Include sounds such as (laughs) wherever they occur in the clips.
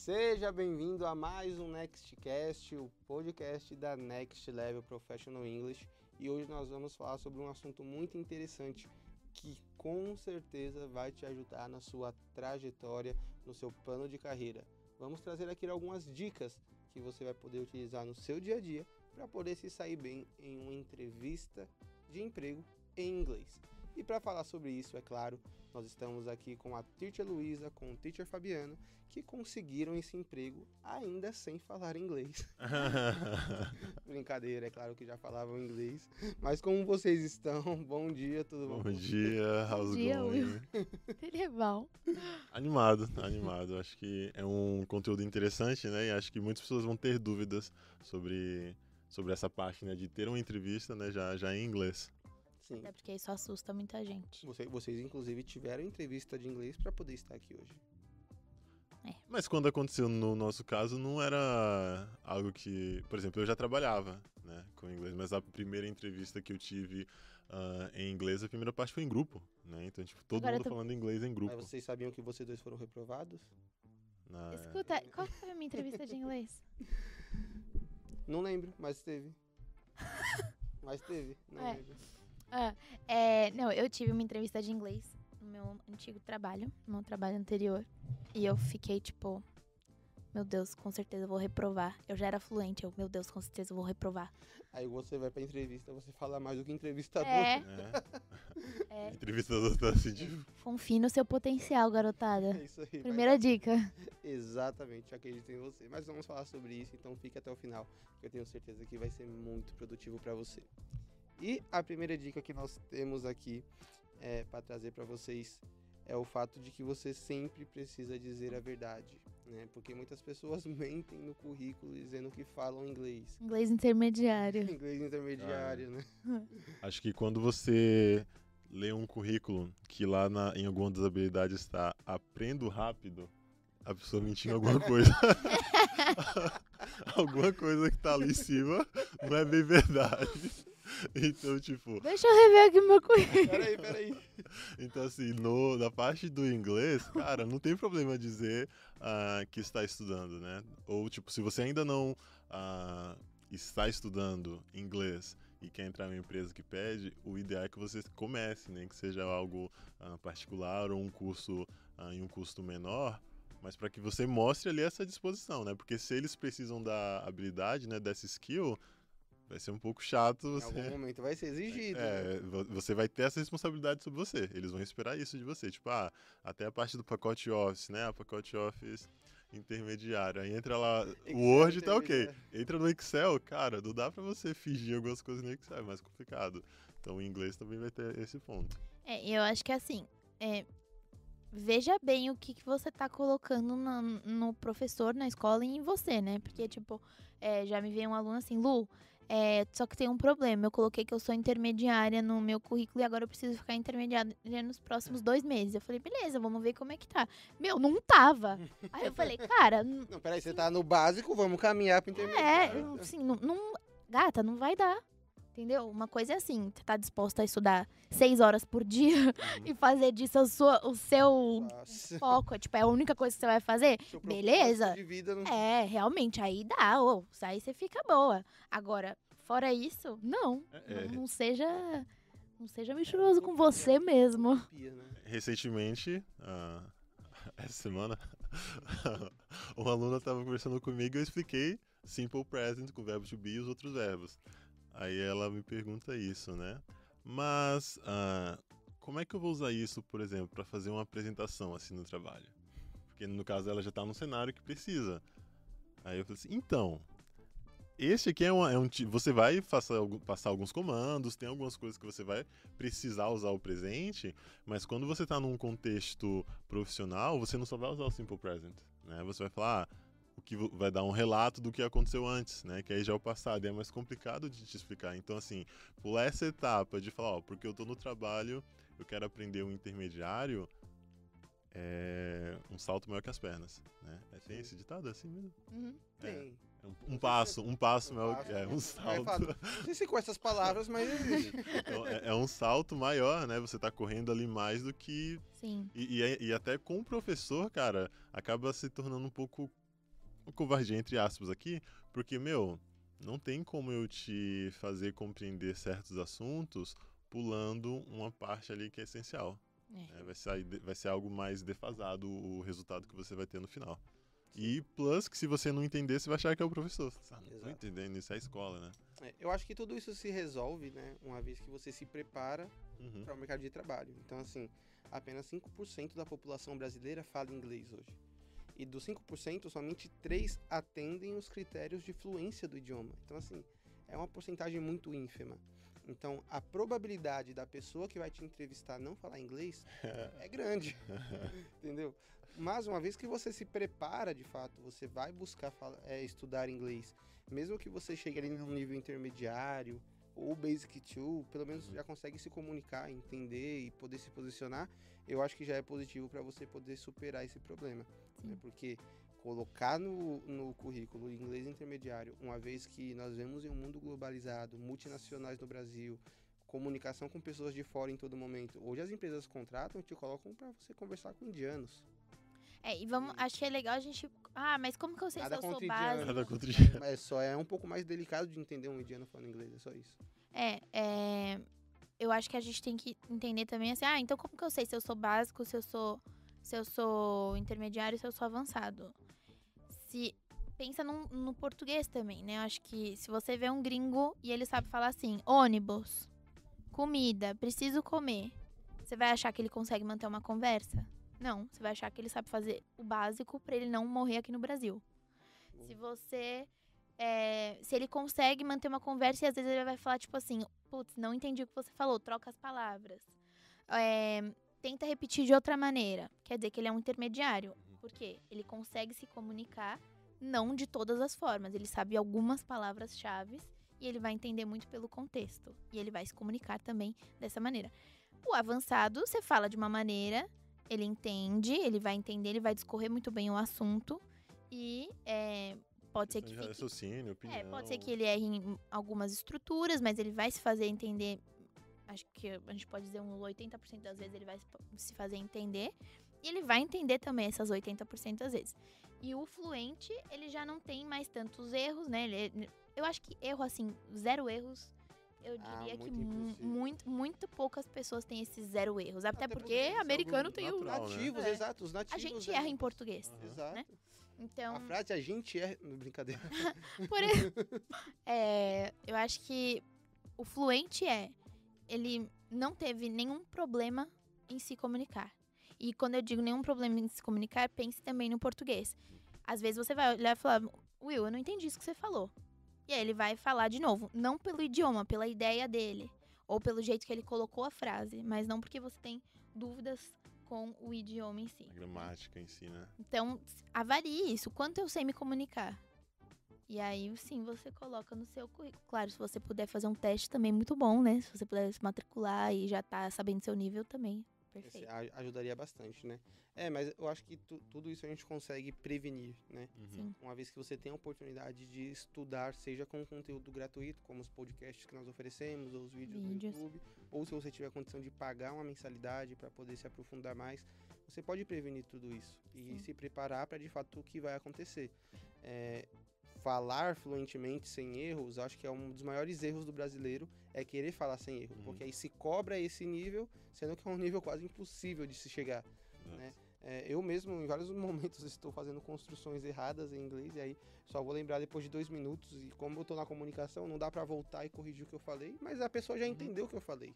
Seja bem-vindo a mais um Nextcast, o podcast da Next Level Professional English. E hoje nós vamos falar sobre um assunto muito interessante que com certeza vai te ajudar na sua trajetória, no seu plano de carreira. Vamos trazer aqui algumas dicas que você vai poder utilizar no seu dia a dia para poder se sair bem em uma entrevista de emprego em inglês. E para falar sobre isso, é claro, nós estamos aqui com a Teacher Luísa, com o Teacher Fabiano, que conseguiram esse emprego ainda sem falar inglês. (laughs) Brincadeira, é claro que já falavam inglês. Mas como vocês estão? (laughs) Bom dia, tudo bom? Bom dia, how's Bom dia, going? (laughs) É bom. Animado, animado. Acho que é um conteúdo interessante, né? E acho que muitas pessoas vão ter dúvidas sobre, sobre essa parte, né? De ter uma entrevista, né? Já, já em inglês. Sim. Até porque isso assusta muita gente. Você- vocês, inclusive, tiveram entrevista de inglês para poder estar aqui hoje. Mas quando aconteceu no nosso caso, não era algo que... Por exemplo, eu já trabalhava, né? Com inglês. Mas a primeira entrevista que eu tive ah, em inglês, a primeira parte foi em grupo, né? Então, tipo, todo Agora mundo tu- falando inglês em grupo. Mas vocês sabiam que vocês dois foram reprovados? Na- Escuta, qual foi a minha entrevista de inglês? Não lembro, mas teve. (laughs) mas teve, não É. lembro. Ah, é, não, eu tive uma entrevista de inglês no meu antigo trabalho, no meu trabalho anterior. E eu fiquei tipo, meu Deus, com certeza eu vou reprovar. Eu já era fluente, eu, meu Deus, com certeza eu vou reprovar. Aí você vai pra entrevista, você fala mais do que entrevistador. É, É. é. (laughs) Entrevistador tá assim, tipo... Confie no seu potencial, garotada. É isso aí. Primeira dica. Exatamente, acredito em você. Mas vamos falar sobre isso, então fique até o final, que eu tenho certeza que vai ser muito produtivo para você. E a primeira dica que nós temos aqui é, para trazer para vocês é o fato de que você sempre precisa dizer a verdade, né? Porque muitas pessoas (laughs) mentem no currículo dizendo que falam inglês. Inglês intermediário. (laughs) Inglês intermediário, né? (laughs) Acho que quando você lê um currículo que lá na- em alguma das habilidades está aprendo rápido, a pessoa mentindo alguma coisa. alguma coisa que tá ali em cima não é bem verdade. (laughs) Então, tipo, Deixa eu rever aqui meu currículo. (laughs) Peraí, peraí. (laughs) então assim, no, na parte do inglês, cara, não tem problema dizer ah, que está estudando, né? Ou, tipo, se você ainda não ah, está estudando inglês e quer entrar em uma empresa que pede, o ideal é que você comece, né? Que seja algo ah, particular ou um curso em um custo menor, mas para que você mostre ali essa disposição, né? Porque se eles precisam da habilidade, né, dessa skill, vai ser um pouco chato Em você... algum momento vai ser exigido. né? É, vo- você vai ter essa responsabilidade sobre você. Eles vão esperar isso de você. Tipo, ah, até a parte do pacote Office, né? A pacote Office intermediário. Aí entra lá, o Word tá ok. Entra no Excel, cara, não dá pra você fingir algumas coisas no Excel, é mais complicado. Então o inglês também vai ter esse ponto. É, eu acho que assim, é, veja bem o que, que você tá colocando na- no professor, na escola e em você, né? Porque, tipo, é, já me veio um aluno assim, Lu, é, só que tem um problema. Eu coloquei que eu sou intermediária no meu currículo e agora eu preciso ficar intermediária nos próximos dois meses. Eu falei, beleza, vamos ver como é que tá. Meu, não tava. (laughs) Aí eu falei, cara, Não, peraí, você tá no básico, vamos caminhar pro intermediário. é, assim, não, não- Gata, não vai dar. Entendeu? Uma coisa é assim, você tá disposta a estudar seis horas por dia (laughs) e fazer disso a sua, o seu Nossa. foco. Tipo, é a única coisa que você vai fazer? Seu Beleza. vida não... É, realmente, aí dá, ô, aí você fica boa. Agora, fora isso, não. É, Não, não seja. Não seja mentiroso com você mesmo. Né? Recentemente, ah, (laughs) essa semana, (laughs) uma aluna estava conversando comigo e eu expliquei simple present com o verbo to be e os outros verbos. Aí ela me pergunta isso, né? Mas ah, como é que eu vou usar isso, por exemplo, para fazer uma apresentação assim no trabalho? Porque no caso ela já está num cenário que precisa. Aí eu falei assim, então, este aqui é, uma- é um. Você vai passar, passar alguns comandos, tem algumas coisas que você vai precisar usar o presente, mas quando você está num contexto profissional, você não só vai usar o simple present, né? Você vai falar ah, o que vai dar um relato do que aconteceu antes, né? Que aí já é o passado, e é mais complicado de te explicar. Então assim, pular essa etapa de falar, ó, porque eu tô no trabalho, eu quero aprender um intermediário, é um salto maior que as pernas, né? É, tem esse ditado assim mesmo? Uhum. É. Tem. É um, um passo, um passo Um maior, passo, é um Aí salto. fala, (laughs) Não sei se com essas palavras, mas. Então, é, é um salto maior, né? Você tá correndo ali mais do que Sim. E, e é- e até com o professor, cara, acaba se tornando um pouco covardia entre aspas aqui, porque, meu, não tem como eu te fazer compreender certos assuntos pulando uma parte ali que é essencial. É. É, vai, ser, vai ser algo mais defasado o resultado que você vai ter no final. E plus que se você não entender, você vai achar que é o professor. Não tô entendendo, isso é a escola, né? É, eu acho que tudo isso se resolve, né? Uma vez que você se prepara Uhum. para o mercado de trabalho. Então, assim, apenas 5% da população brasileira fala inglês hoje. E dos 5%, somente 3 atendem os critérios de fluência do idioma. Então, assim, é uma porcentagem muito ínfima. Então, a probabilidade da pessoa que vai te entrevistar não falar inglês (laughs) é grande, entendeu? Mas uma vez que você se prepara de fato, você vai buscar fala- é, estudar inglês, mesmo que você chegue ali num nível intermediário ou Basic 2, pelo menos já consegue se comunicar, entender e poder se posicionar, eu acho que já é positivo para você poder superar esse problema. Né? Porque colocar no, no currículo inglês intermediário, uma vez que nós vemos em um mundo globalizado, multinacionais no Brasil, comunicação com pessoas de fora em todo momento. Hoje as empresas contratam e te colocam para você conversar com indianos. É, e vamos, acho que é legal a gente. Ah, mas como que eu sei Nada se eu sou indiano. Nada contra Mas só é um pouco mais delicado de entender um indiano falando inglês, é só isso. É, é. Eu acho que a gente tem que entender também assim, ah, então como que eu sei se eu sou básico, se eu sou. Se eu sou intermediário, se eu sou avançado? Se. Pensa no português também, né? Eu acho que se você vê um gringo e ele sabe falar assim, ônibus, comida, preciso comer. Você vai achar que ele consegue manter uma conversa? Não, você vai achar que ele sabe fazer o básico pra ele não morrer aqui no Brasil. Se você é, se ele consegue manter uma conversa e às vezes ele vai falar, tipo assim, putz, não entendi o que você falou, troca as palavras. É, tenta repetir de outra maneira. Quer dizer que ele é um intermediário. Por quê? Ele consegue se comunicar, não de todas as formas. Ele sabe algumas palavras-chave e ele vai entender muito pelo contexto. E ele vai se comunicar também dessa maneira. O avançado, você fala de uma maneira, ele entende, ele vai entender, ele vai discorrer muito bem o assunto. E é, pode ser que fique opinião. é, pode ser que ele erre em algumas estruturas, mas ele vai se fazer entender. Acho que a gente pode dizer uns 80% das vezes ele vai se- fazer entender. E ele vai entender também essas 80% das vezes. E o fluente, ele já não tem mais tantos erros, né? Ele- eu acho que erro, assim, zero erros. Eu Ah, diria que muito impossível. muito, muito poucas pessoas têm esses zero erros. Até, Até porque porque é americano tem o. natural, né? Nativos, É. exato, os A nativos. gente é- erra em português. Aham. Exato. né? Então. A frase a gente é. no, (laughs) Brincadeira. Por exemplo, (laughs) (laughs) é, eu acho que o fluente é. Ele não teve nenhum problema em se comunicar. E quando eu digo nenhum problema em se comunicar, pense também no português. Às vezes você vai olhar e falar, Will, eu não entendi isso que você falou. E aí ele vai falar de novo, não pelo idioma, pela ideia dele. Ou pelo jeito que ele colocou a frase, mas não porque você tem dúvidas com o idioma em si. A gramática em si, né? Então, avalie isso. Quanto eu sei me comunicar? E aí, sim, você coloca no seu currículo. Claro, se você puder fazer um teste também, muito bom, né? Se você puder se matricular e já tá sabendo seu nível também. Esse Perfeito. a- ajudaria bastante, né? É, mas eu acho que tu- tudo isso a gente consegue prevenir, né? Uhum. Sim. Uma vez que você tem a oportunidade de estudar, seja com conteúdo gratuito, como os podcasts que nós oferecemos, ou os vídeos, Vídeos. no YouTube, ou se você tiver condição de pagar uma mensalidade para poder se aprofundar mais, você pode prevenir tudo isso e Sim. se preparar para de fato o que vai acontecer. É, falar fluentemente sem erros, acho que é um dos maiores erros do brasileiro, é querer falar sem erro, Uhum. porque aí se cobra esse nível, sendo que é um nível quase impossível de se chegar. né? É, eu mesmo, em vários (laughs) momentos, estou fazendo construções erradas em inglês, e aí só vou lembrar depois de dois minutos, e como eu tô na comunicação, não dá para voltar e corrigir o que eu falei, mas a pessoa já entendeu o que eu falei.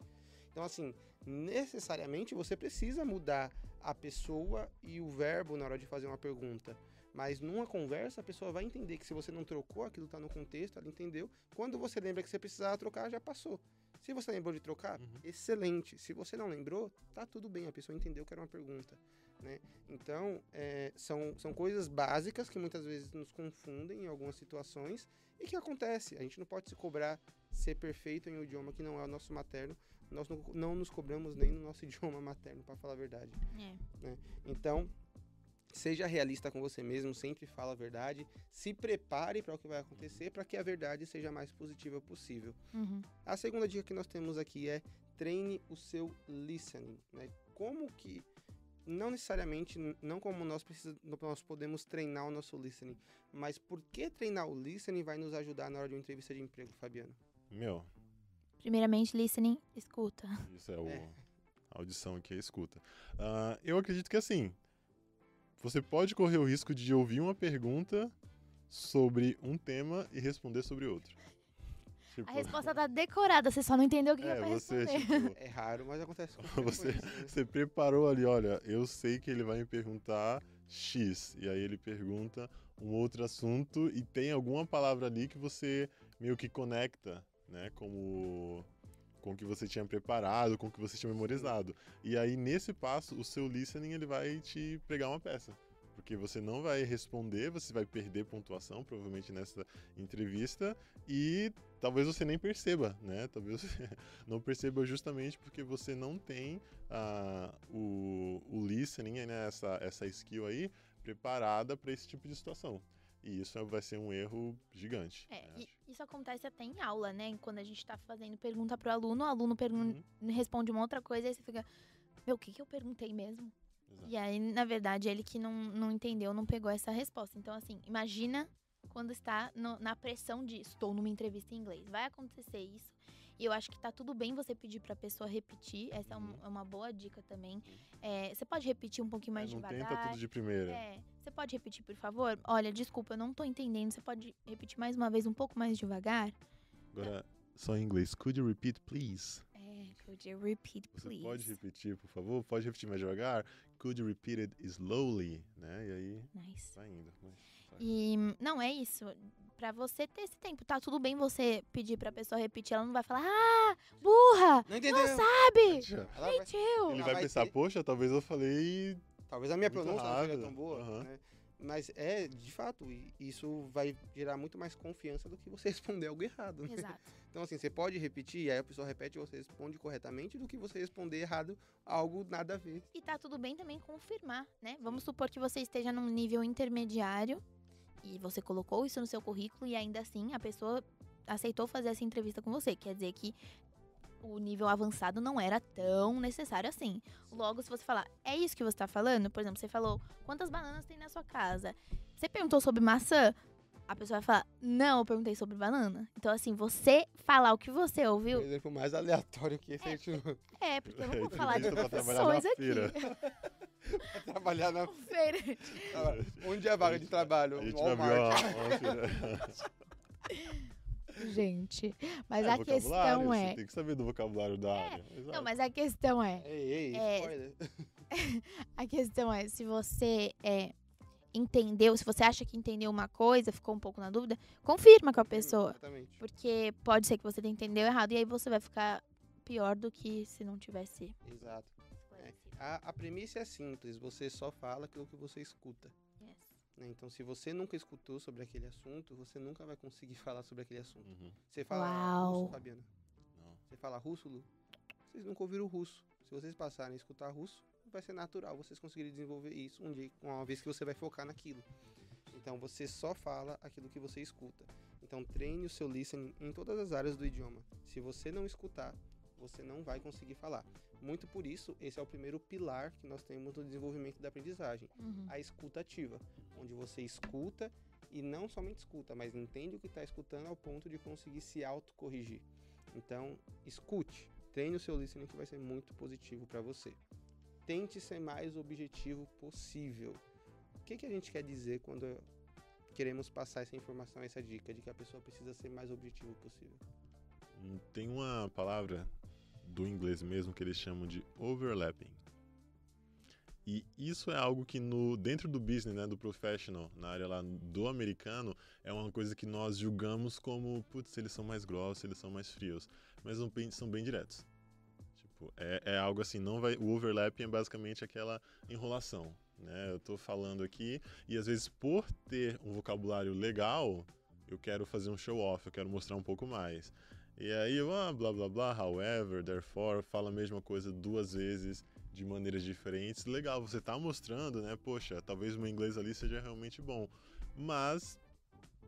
Então, assim, necessariamente você precisa mudar a pessoa e o verbo na hora de fazer uma pergunta. Mas numa conversa, a pessoa vai entender que se você não trocou, aquilo tá no contexto, ela entendeu. Quando você lembra que você precisava trocar, já passou. Se você lembrou de trocar, Uhum. excelente. Se você não lembrou, tá tudo bem, a pessoa entendeu que era uma pergunta. Né? Então, é, são, são coisas básicas que muitas vezes nos confundem em algumas situações e que acontece. A gente não pode se cobrar ser perfeito em um idioma que não é o nosso materno. Nós não, não nos cobramos nem no nosso (laughs) idioma materno, para falar a verdade. É. Então, seja realista com você mesmo, sempre fala a verdade, se prepare para o que vai acontecer para que a verdade seja a mais positiva possível. Uhum. A segunda dica que nós temos aqui é treine o seu listening, né? Como que não necessariamente, não como nós, precisa, nós podemos treinar o nosso listening, mas por que treinar o listening vai nos ajudar na hora de uma entrevista de emprego, Fabiano? Meu, Primeiramente, listening, escuta. isso é o. É. A audição aqui é escuta. Ah, eu acredito que assim. Você pode correr o risco de ouvir uma pergunta sobre um tema e responder sobre outro. Tipo, A resposta tá decorada, você só não entendeu o que, é é, pra você, responder. tipo, (laughs) É raro, mas acontece (laughs) Você- né? Você preparou ali, olha, eu sei que ele vai me perguntar X, e aí ele pergunta um outro assunto e tem alguma palavra ali que você meio que conecta, né, como com o que você tinha preparado, com o que você tinha memorizado. E aí nesse passo, o seu listening ele vai te pregar uma peça. Porque você não vai responder, você vai perder pontuação, provavelmente nessa entrevista, e talvez você nem perceba, né? (laughs) Talvez você não perceba justamente porque você não tem ah, o, o listening, né? essa, essa skill aí, preparada para esse tipo de situação. E isso vai ser um erro gigante. É, né, isso acontece até em aula, né? Quando a gente tá fazendo pergunta pro aluno, o aluno Uhum, responde uma outra coisa, aí você fica, meu, o que, que eu perguntei mesmo? exato. E aí, na verdade, ele que não, não entendeu, não pegou essa resposta. Então, assim, imagina quando está no- na pressão de estou numa entrevista em inglês. Vai acontecer isso. E eu acho que tá tudo bem você pedir pra pessoa repetir. Essa é, um- Uhum. é uma boa dica também. É, você pode repetir um pouquinho mais É, não devagar. tenta tudo de primeira. É, você pode repetir, por favor? Olha, desculpa, eu não tô entendendo. Você pode repetir mais uma vez, um pouco mais devagar? Agora, só em inglês. Could you repeat, please? É, could you repeat, Você please? pode repetir, por favor? Pode repetir mais devagar? Could you repeat it slowly? Né? E aí Nice. vai indo. mas vai. E não é isso. Pra você ter esse tempo, tá tudo bem você pedir pra pessoa repetir, ela não vai falar, ah, burra, Não entendeu? não sabe. Ela vai- mentiu. Ele vai vai pensar, ter- poxa, talvez eu falei. Talvez a minha Muito pronúncia não seja tão boa, aham. né? Mas é, de fato, isso vai gerar muito mais confiança do que você (laughs) responder algo errado. né? Exato. Então, assim, você pode repetir, e aí a pessoa repete e você responde corretamente, do que você responder errado algo nada a ver. E tá tudo bem também confirmar, né? Vamos supor que você esteja num nível intermediário e você colocou isso no seu currículo e ainda assim a pessoa aceitou fazer essa entrevista com você. Quer dizer que o nível avançado não era tão necessário assim. Logo, se você falar, é isso que você tá falando? Por exemplo, você falou, quantas bananas tem na sua casa? Você perguntou sobre maçã? A pessoa vai falar, não, eu perguntei sobre banana. Então, assim, você falar o que você ouviu, exemplo mais aleatório que esse não é, porque eu não vou (laughs) falar de profissões aqui. Vai (laughs) trabalhar na. Feira. Onde é a vaga de trabalho? A gente Walmart. feira. (laughs) Gente, mas É, a questão Você é. tem que saber do vocabulário da É, área. Exato. Não, mas a questão é. Ei, ei, É. (laughs) A questão é, se você é, entendeu, se você acha que entendeu uma coisa, ficou um pouco na dúvida, confirma com a pessoa. Exatamente. Porque pode ser que você entendeu errado e aí você vai ficar pior do que se não tivesse Exato. A, a premissa é simples, você só fala aquilo que você escuta. Yes. né? Então, se você nunca escutou sobre aquele assunto, você nunca vai conseguir (laughs) falar sobre aquele assunto. Uhum. Você fala Uau. russo, Fabiana? Não. Você fala russo, Lu? Vocês nunca ouviram russo. Se vocês passarem a escutar russo, vai ser natural vocês conseguirem desenvolver isso um dia, uma vez que você vai focar naquilo. Então, você só fala aquilo que você escuta. Então, treine o seu listening em todas as áreas do idioma. Se você não escutar, você não vai conseguir falar. Muito por isso, esse é o primeiro pilar que nós temos no desenvolvimento da aprendizagem Uhum. a escuta ativa, onde você escuta e não somente escuta, mas entende o que está escutando ao ponto de conseguir se autocorrigir. Então, escute, treine o seu listening que vai ser muito positivo para você. Tente ser mais objetivo possível. O que, que a gente quer dizer quando queremos passar essa informação, essa dica de que a pessoa precisa ser mais objetivo possível? Hum, Tem uma palavra do inglês mesmo que eles chamam de overlapping. E isso é algo que no dentro do business, né, do professional, na área lá do americano, é uma coisa que nós julgamos como, putz, eles são mais grossos, eles são mais frios, mas não bem- são bem diretos. Tipo, é, é algo assim, não vai, o overlapping é basicamente aquela enrolação, né? Eu tô falando aqui e às vezes por ter um vocabulário legal, eu quero fazer um show off, eu quero mostrar um pouco mais. E aí eu, ah, blá blá blá, however, therefore, fala a mesma coisa duas vezes de maneiras diferentes. Legal, você tá mostrando, né? Poxa, talvez o meu inglês ali seja realmente bom. Mas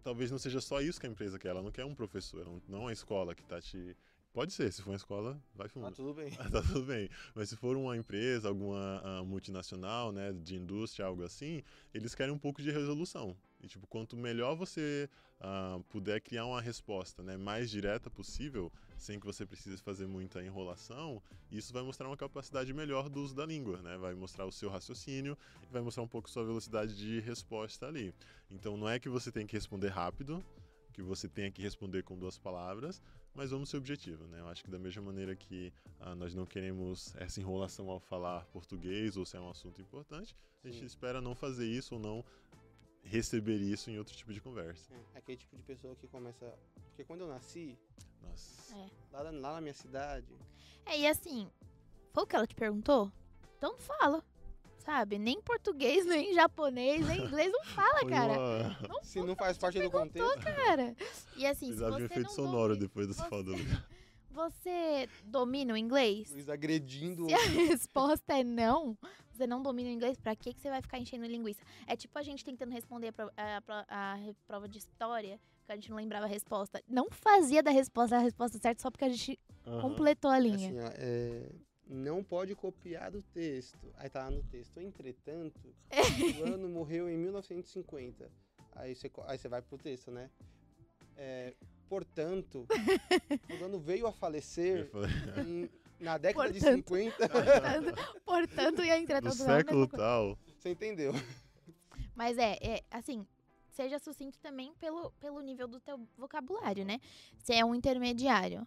talvez não seja só isso que a empresa quer. Ela não quer um professor, não- é a escola que tá te Pode ser, se for uma escola, vai Tá fundo. tudo bem. (laughs) tá tudo bem. Mas se for uma empresa, alguma ah, multinacional, né, de indústria, algo assim, eles querem um pouco de resolução. E, tipo, quanto melhor você ah, puder criar uma resposta né, mais direta possível, sem que você precise fazer muita enrolação, isso vai mostrar uma capacidade melhor do uso da língua, né? Vai mostrar o seu raciocínio e vai mostrar um pouco sua velocidade de resposta ali. Então, não é que você tem que responder rápido, que você tenha que responder com duas palavras, mas vamos ser objetivo, né? Eu acho que da mesma maneira que ah, nós não queremos essa enrolação ao falar português ou se é um assunto importante, a gente Sim. espera não fazer isso ou não receber isso em outro tipo de conversa. É, aquele tipo de pessoa que começa. Porque quando eu nasci, Nossa. É. lá, na- lá na minha cidade, É, e assim, foi o que ela te perguntou? Então não fala. Sabe? Nem português, (laughs) nem japonês, nem inglês não fala, cara. Não se não faz parte do contexto, cara. E assim, se Precisava de um você efeito não sonoro domina, depois dessa você- fala (laughs) do você domina o inglês? Luiz agredindo. Se a resposta é não, você não domina o inglês, pra que, que você vai ficar enchendo linguiça? É tipo a gente tentando responder a, pro- a a re- prova de história, que a gente não lembrava a resposta. Não fazia da resposta a resposta certa só porque a gente Aham. completou a É linha. assim, ó, é, não pode copiar do texto. Aí tá lá no texto. Entretanto, fulano morreu em 1950. Aí você, aí você vai pro texto, né? É, portanto, (laughs) fulano veio a Eu falecer em- na década de Portanto. 50. (laughs) Portanto, portanto, e a no entretanto não é a século mesma coisa. tal. Você entendeu? Mas é, é, assim, seja sucinto também pelo, pelo nível do teu vocabulário, né? Se é um intermediário,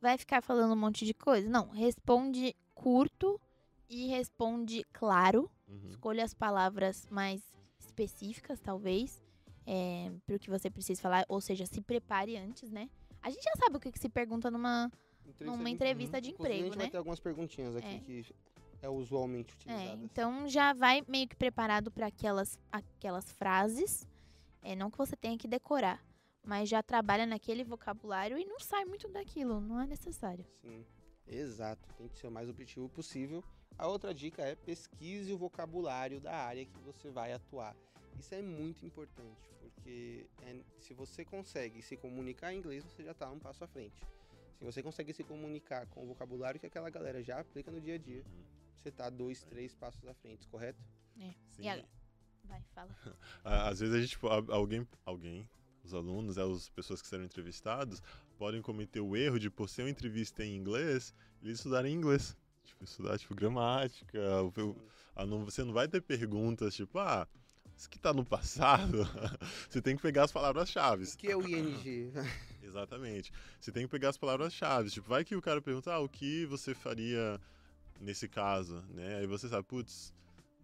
vai ficar falando um monte de coisa? Não, responde curto e responde claro. Uhum. Escolha as palavras mais específicas, talvez, é, para o que você precisa falar. Ou seja, se prepare antes, né? A gente já sabe o que, que se pergunta numa. Numa entrevista de Inclusive, a emprego, gente vai né? ter algumas perguntinhas aqui É. que é usualmente É, utilizadas. então já vai meio que preparado para aquelas, aquelas frases. É, não que você tenha que decorar, mas já trabalha naquele vocabulário e não sai muito daquilo, não é necessário. Sim, exato. Tem que ser o mais objetivo possível. A outra dica é pesquise o vocabulário da área que você vai atuar. Isso é muito importante, porque é- se você consegue se comunicar em inglês, você já está um passo à frente. Se você consegue se comunicar com o vocabulário que aquela galera já aplica no dia a dia, Uhum. você está dois, três passos à frente, correto? Sim. E? Vai, fala. (laughs) Às vezes a gente, tipo, alguém, alguém, os alunos, é, as pessoas que serão entrevistados, podem cometer o erro de, por ser uma entrevista em inglês, eles estudarem inglês. Tipo, estudar, tipo, gramática. não- você não vai ter perguntas, tipo, ah, isso que tá no passado. (laughs) você tem que pegar as palavras-chave. O que é o ING? (laughs) Exatamente. Você tem que pegar as palavras-chave. Tipo, vai que o cara pergunta, ah, o que você faria nesse caso, né? Aí você sabe, putz,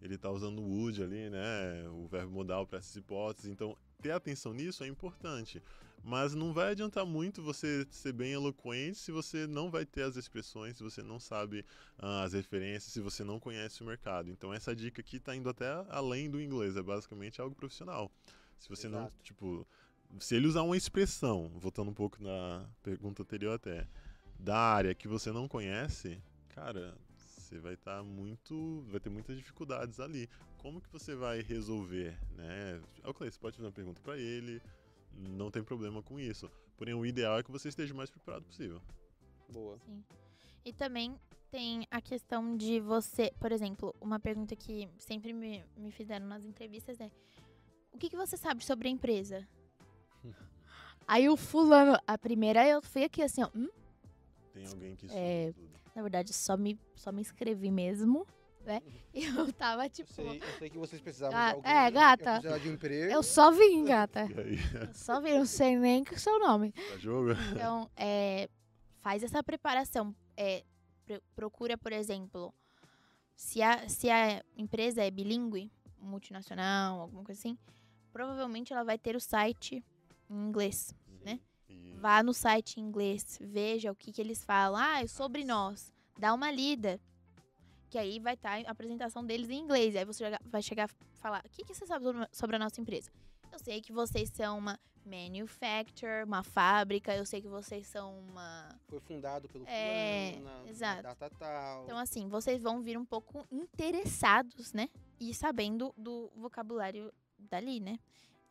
ele tá usando o would ali, né? O verbo modal para essas hipóteses. Então, ter atenção nisso é importante. Mas não vai adiantar muito você ser bem eloquente se você não vai ter as expressões, se você não sabe ah, as referências, se você não conhece o mercado. Então, essa dica aqui tá indo até além do inglês, é basicamente algo profissional. Se você não, Exato. tipo, se ele usar uma expressão, voltando um pouco na pergunta anterior até, da área que você não conhece, cara, você vai estar muito, vai ter muitas dificuldades ali. Como que você vai resolver, né? É o Clay, você pode fazer uma pergunta para ele, não tem problema com isso. Porém, o ideal é que você esteja o mais preparado possível. Boa. Sim. E também tem a questão de você, por exemplo, uma pergunta que sempre me, me fizeram nas entrevistas é: o que, que você sabe sobre a empresa? Aí o fulano, a primeira eu fui aqui assim, ó, hum? Tem alguém que É, na verdade só me, só me inscrevi mesmo, né? (laughs) E eu tava Eu tipo, sei, eu sei que vocês precisavam Ah, de alguém. é, gata. Eu precisava de um emprego. eu só vim, (laughs) gata. E aí, Eu só vim, não sei nem que é o seu nome. tá jogo? Então, é, faz essa preparação. É, pro- procura, por exemplo, se a, se a empresa é bilíngue, multinacional, alguma coisa assim, provavelmente ela vai ter o site em inglês. Né? E- Vá no site em inglês, veja o que, que eles falam. Ah, é sobre nós. Dá uma lida. Que aí vai estar a apresentação deles em inglês. Aí você vai chegar a falar: o que, que você sabe sobre- a nossa empresa? Eu sei que vocês são uma manufacturer, uma fábrica. Eu sei que vocês são uma. Foi fundado pelo É, fulano, na- na exato. data tal. Então, assim, vocês vão vir um pouco interessados, né? E sabendo do vocabulário dali, né?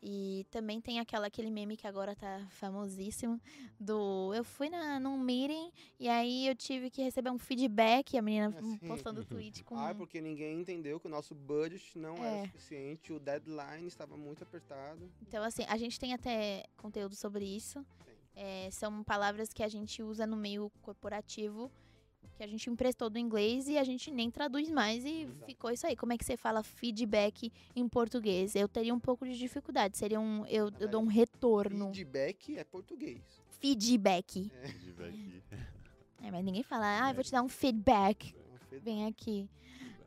E também tem aquela, aquele meme que agora tá famosíssimo, do eu fui na, num meeting e aí eu tive que receber um feedback, a menina Assim. postando tweet com... (laughs) Ah, porque ninguém entendeu que o nosso budget não É. era suficiente, o deadline estava muito apertado. Então, assim, a gente tem até conteúdo sobre isso. É, são palavras que a gente usa no meio corporativo, que a gente emprestou do inglês e a gente nem traduz mais e Exato. ficou isso aí. Como é que você fala feedback em português? Eu teria um pouco de dificuldade. Seria um. Eu, eu dou um retorno. Feedback é português. Feedback. (laughs) Ver aqui. (laughs) É, mas ninguém fala, ah, eu vou te dar um feedback. É uma fe- Vem aqui.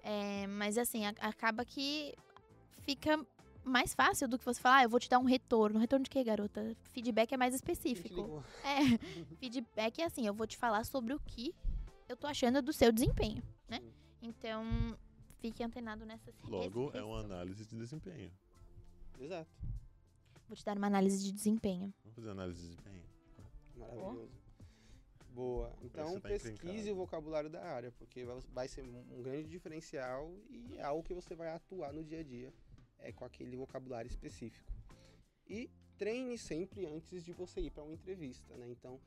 É, mas assim, a- acaba que fica mais fácil do que você falar, ah, eu vou te dar um retorno. Retorno de quê, garota? Feedback é mais específico. É, (laughs) feedback é assim, eu vou te falar sobre o que eu tô achando do seu desempenho, né? Sim. Então, fique antenado nessas Logo, é uma análise de desempenho. Exato. Vou te dar uma análise de desempenho. Vamos fazer análise de desempenho. Maravilhoso. Boa. Então tá pesquise encrencado. o vocabulário da área, porque vai- ser um um grande diferencial e é algo que você vai atuar no dia a dia é com aquele vocabulário específico. E treine sempre antes de você ir para uma entrevista, né? Então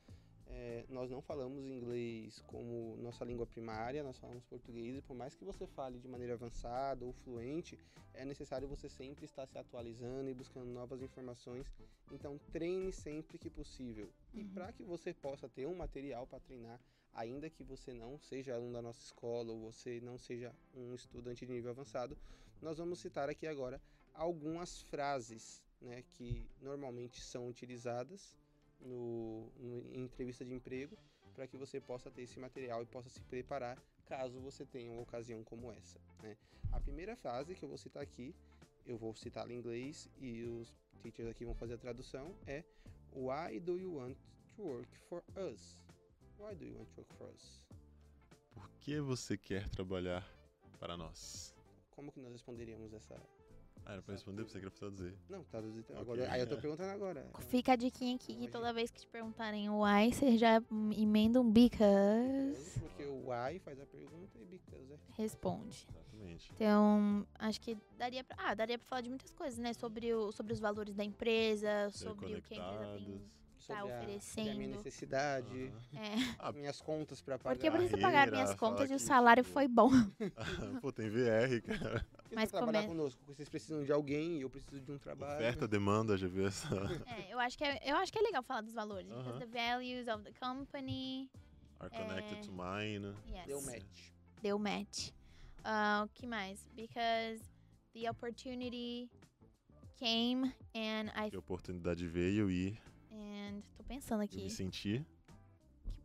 é, nós não falamos inglês como nossa língua primária, nós falamos português e por mais que você fale de maneira avançada ou fluente, é necessário você sempre estar se atualizando e buscando novas informações. Então treine sempre que possível. E Uhum. para que você possa ter um material para treinar, ainda que você não seja aluno da nossa escola ou você não seja um estudante de nível avançado, nós vamos citar aqui agora algumas frases né, que normalmente são utilizadas no, no- em entrevista de emprego para que você possa ter esse material e possa se preparar caso você tenha uma ocasião como essa. né? A primeira frase que eu vou citar aqui, eu vou citar em inglês e os teachers aqui vão fazer a tradução, é Why do you want to work for us? Why do you want to work for us? Por que você quer trabalhar para nós? Como que nós responderíamos essa... Ah, era pra responder, você queria traduzir. Não, traduzir... Ok. Agora, aí eu tô perguntando agora. Fica a diquinha aqui que toda vez que te perguntarem why, você já emenda um because. Porque o why faz a pergunta e because é... Responde. Exatamente. Então, acho que daria pra, ah, daria pra falar de muitas coisas, né? Sobre, o, sobre os valores da empresa, sobre o que a empresa tem. Conectados. Sobre a, sobre a minha oferecendo. necessidade. É, (laughs) minhas contas para pagar. porque eu preciso pagar minhas contas e o salário tipo, foi bom. (laughs) Pô, tem VR, cara. Mas trabalhar come- conosco, vocês precisam de alguém e eu preciso de um trabalho. Oferta, demanda, já viu essa? É, eu acho que é, eu acho que é legal falar dos valores. Aham. Because the values of the company. Are connected É. to mine. Yes. Deu match. Deu match. Ah, o que mais? Because the opportunity came and I Que a oportunidade veio e and tô pensando eu aqui. me senti. que-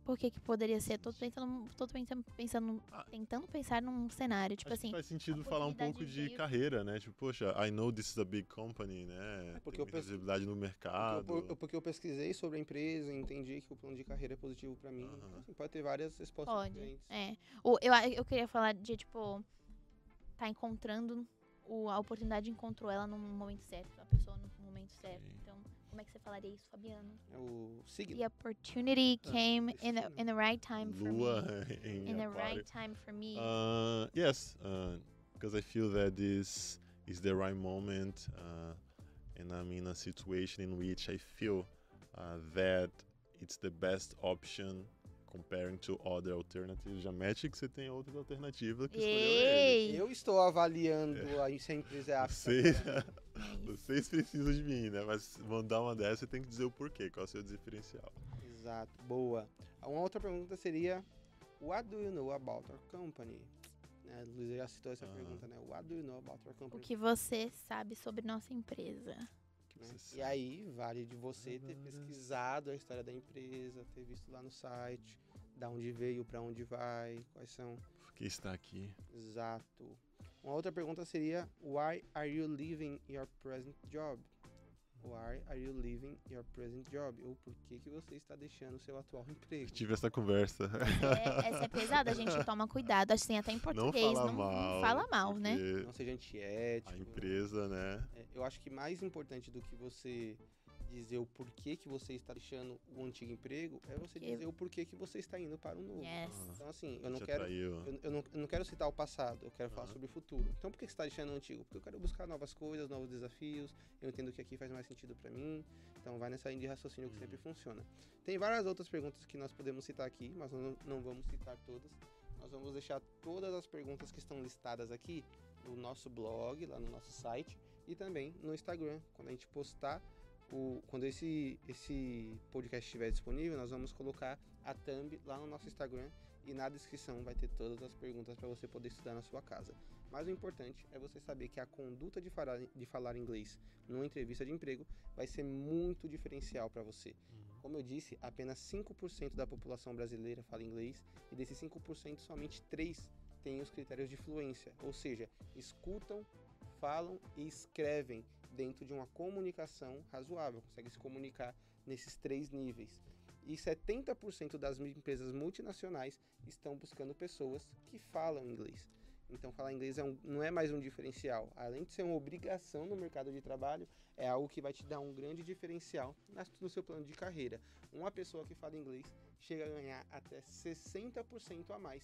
Por que que poderia ser? Tô tentando, tô tentando, pensando, Ah. tentando pensar num cenário, tipo Acho que assim, faz sentido falar um pouco de veio- carreira, né? Tipo, poxa, I know this is a big company, né? É, porque Tem eu visibilidade no mercado. Porque eu, porque eu pesquisei sobre a empresa, entendi que o plano de carreira é positivo para mim. Aham. Então, assim, pode ter várias respostas pode. diferentes. É. O, eu, eu queria falar de tipo tá encontrando o, a oportunidade encontrou ela no momento certo, a pessoa no momento certo. Sim. Então, como é que você falaria isso, Fabiano? É o signo. The opportunity Ah, came in the, in the right time for Lua me. (laughs) em In the aquário. right time for me. Uh, yes, uh, because I feel that this is the right moment, uh, and I'm in a situation in which I feel uh, that it's the best option comparing to other alternatives. Já mete que você tem outras alternativas que escolheu ele. Ei! Eu estou avaliando aí se a empresa é apta. Vocês, vocês precisam de mim, né? Mas mandar uma dessa, você tem que dizer o porquê, qual é o seu diferencial. Exato, boa. Uma outra pergunta seria: What do you know about our company? Né, a Luísa já citou essa Aham. pergunta, né? What do you know about our O company? que você sabe sobre nossa empresa? Né? E aí, vale de você ter pesquisado a história da empresa, ter visto lá no site, da onde veio, para onde vai, quais são. Por que está aqui? Exato. Uma outra pergunta seria: Why are you leaving your present job? Why are you leaving your present job? Ou por que, que você está deixando o seu atual (laughs) emprego? Tive essa conversa. É, essa é pesada, a gente (laughs) toma cuidado. Assim, até em Não português. fala não, mal. não fala mal, né? Não seja antiético. A empresa, né? É, eu acho que mais importante do que você dizer o porquê que você está deixando o antigo emprego, é você dizer o porquê que você está indo para o novo. Yes. Ah, Então, assim, eu não quero. Eu, eu não, eu não quero citar o passado, eu quero falar Aham. sobre o futuro. Então por que você está deixando o antigo? Porque eu quero buscar novas coisas, novos desafios, eu entendo que aqui faz mais sentido para mim. Então vai nessa linha de raciocínio que Uhum. sempre funciona. Tem várias outras perguntas que nós podemos citar aqui, mas nós não, não vamos citar todas. Nós vamos deixar todas as perguntas que estão listadas aqui no nosso blog, lá no nosso site e também no Instagram. Quando a gente postar o, quando esse, esse podcast estiver disponível, nós vamos colocar a thumb lá no nosso Instagram e na descrição vai ter todas as perguntas para você poder estudar na sua casa. Mas o importante é você saber que a conduta de falar, de falar inglês numa entrevista de emprego vai ser muito diferencial para você. Uhum. Como eu disse, apenas 5% da população brasileira fala inglês e desses 5%, somente 3 têm os critérios de fluência, ou seja, escutam, falam e escrevem dentro de uma comunicação razoável, consegue se comunicar nesses três níveis. E 70% das empresas multinacionais estão buscando pessoas que falam inglês. Então, falar inglês é um- não é mais um diferencial. Além de ser uma obrigação no mercado de trabalho, é algo que vai te dar um grande diferencial no seu plano de carreira. Uma pessoa que fala inglês chega a ganhar até 60% a mais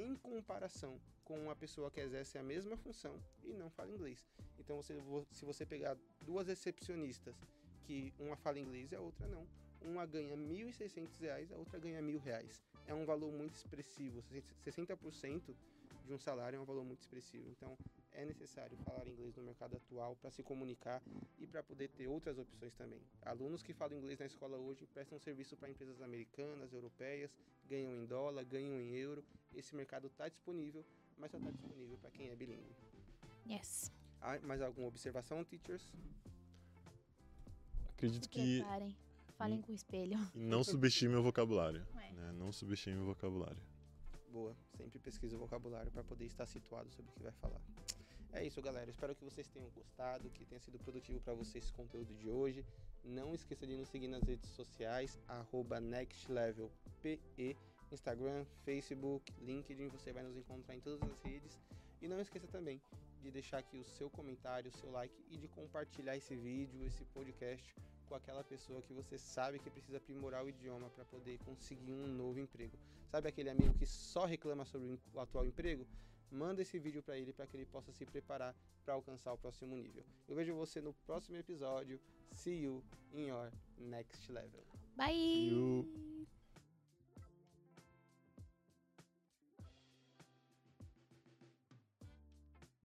em comparação com uma pessoa que exerce a mesma função e não fala inglês. Então, você, vo- se você pegar duas recepcionistas, que uma fala inglês e a outra não, uma ganha 1.600 reais, a outra ganha 1.000 reais. É um valor muito expressivo. 60% de um salário é um valor muito expressivo. Então, é necessário falar inglês no mercado atual para se comunicar e para poder ter outras opções também. Alunos que falam inglês na escola hoje prestam serviço para empresas americanas, europeias, ganham em dólar, ganham em euro. Esse mercado está disponível, mas só está disponível para quem é bilíngue. Yes. Ah, mais alguma observação, teachers? Acredito que preparem. Falem Hum. com o espelho. não subestime o vocabulário. É. né? Não subestime o vocabulário. Boa, sempre pesquisa o vocabulário para poder estar situado sobre o que vai falar. É isso, galera. Espero que vocês tenham gostado, que tenha sido produtivo para vocês esse conteúdo de hoje. Não esqueça de nos seguir nas redes sociais, nextlevelpe, Instagram, Facebook, LinkedIn, você vai nos encontrar em todas as redes. E não esqueça também de deixar aqui o seu comentário, o seu like e de compartilhar esse vídeo, esse podcast com aquela pessoa que você sabe que precisa aprimorar o idioma para poder conseguir um novo emprego. Sabe aquele amigo que só reclama sobre o atual emprego? Manda esse vídeo para ele para que ele possa se preparar para alcançar o próximo nível. Eu vejo você no próximo episódio. See you in your next level. Bye! You-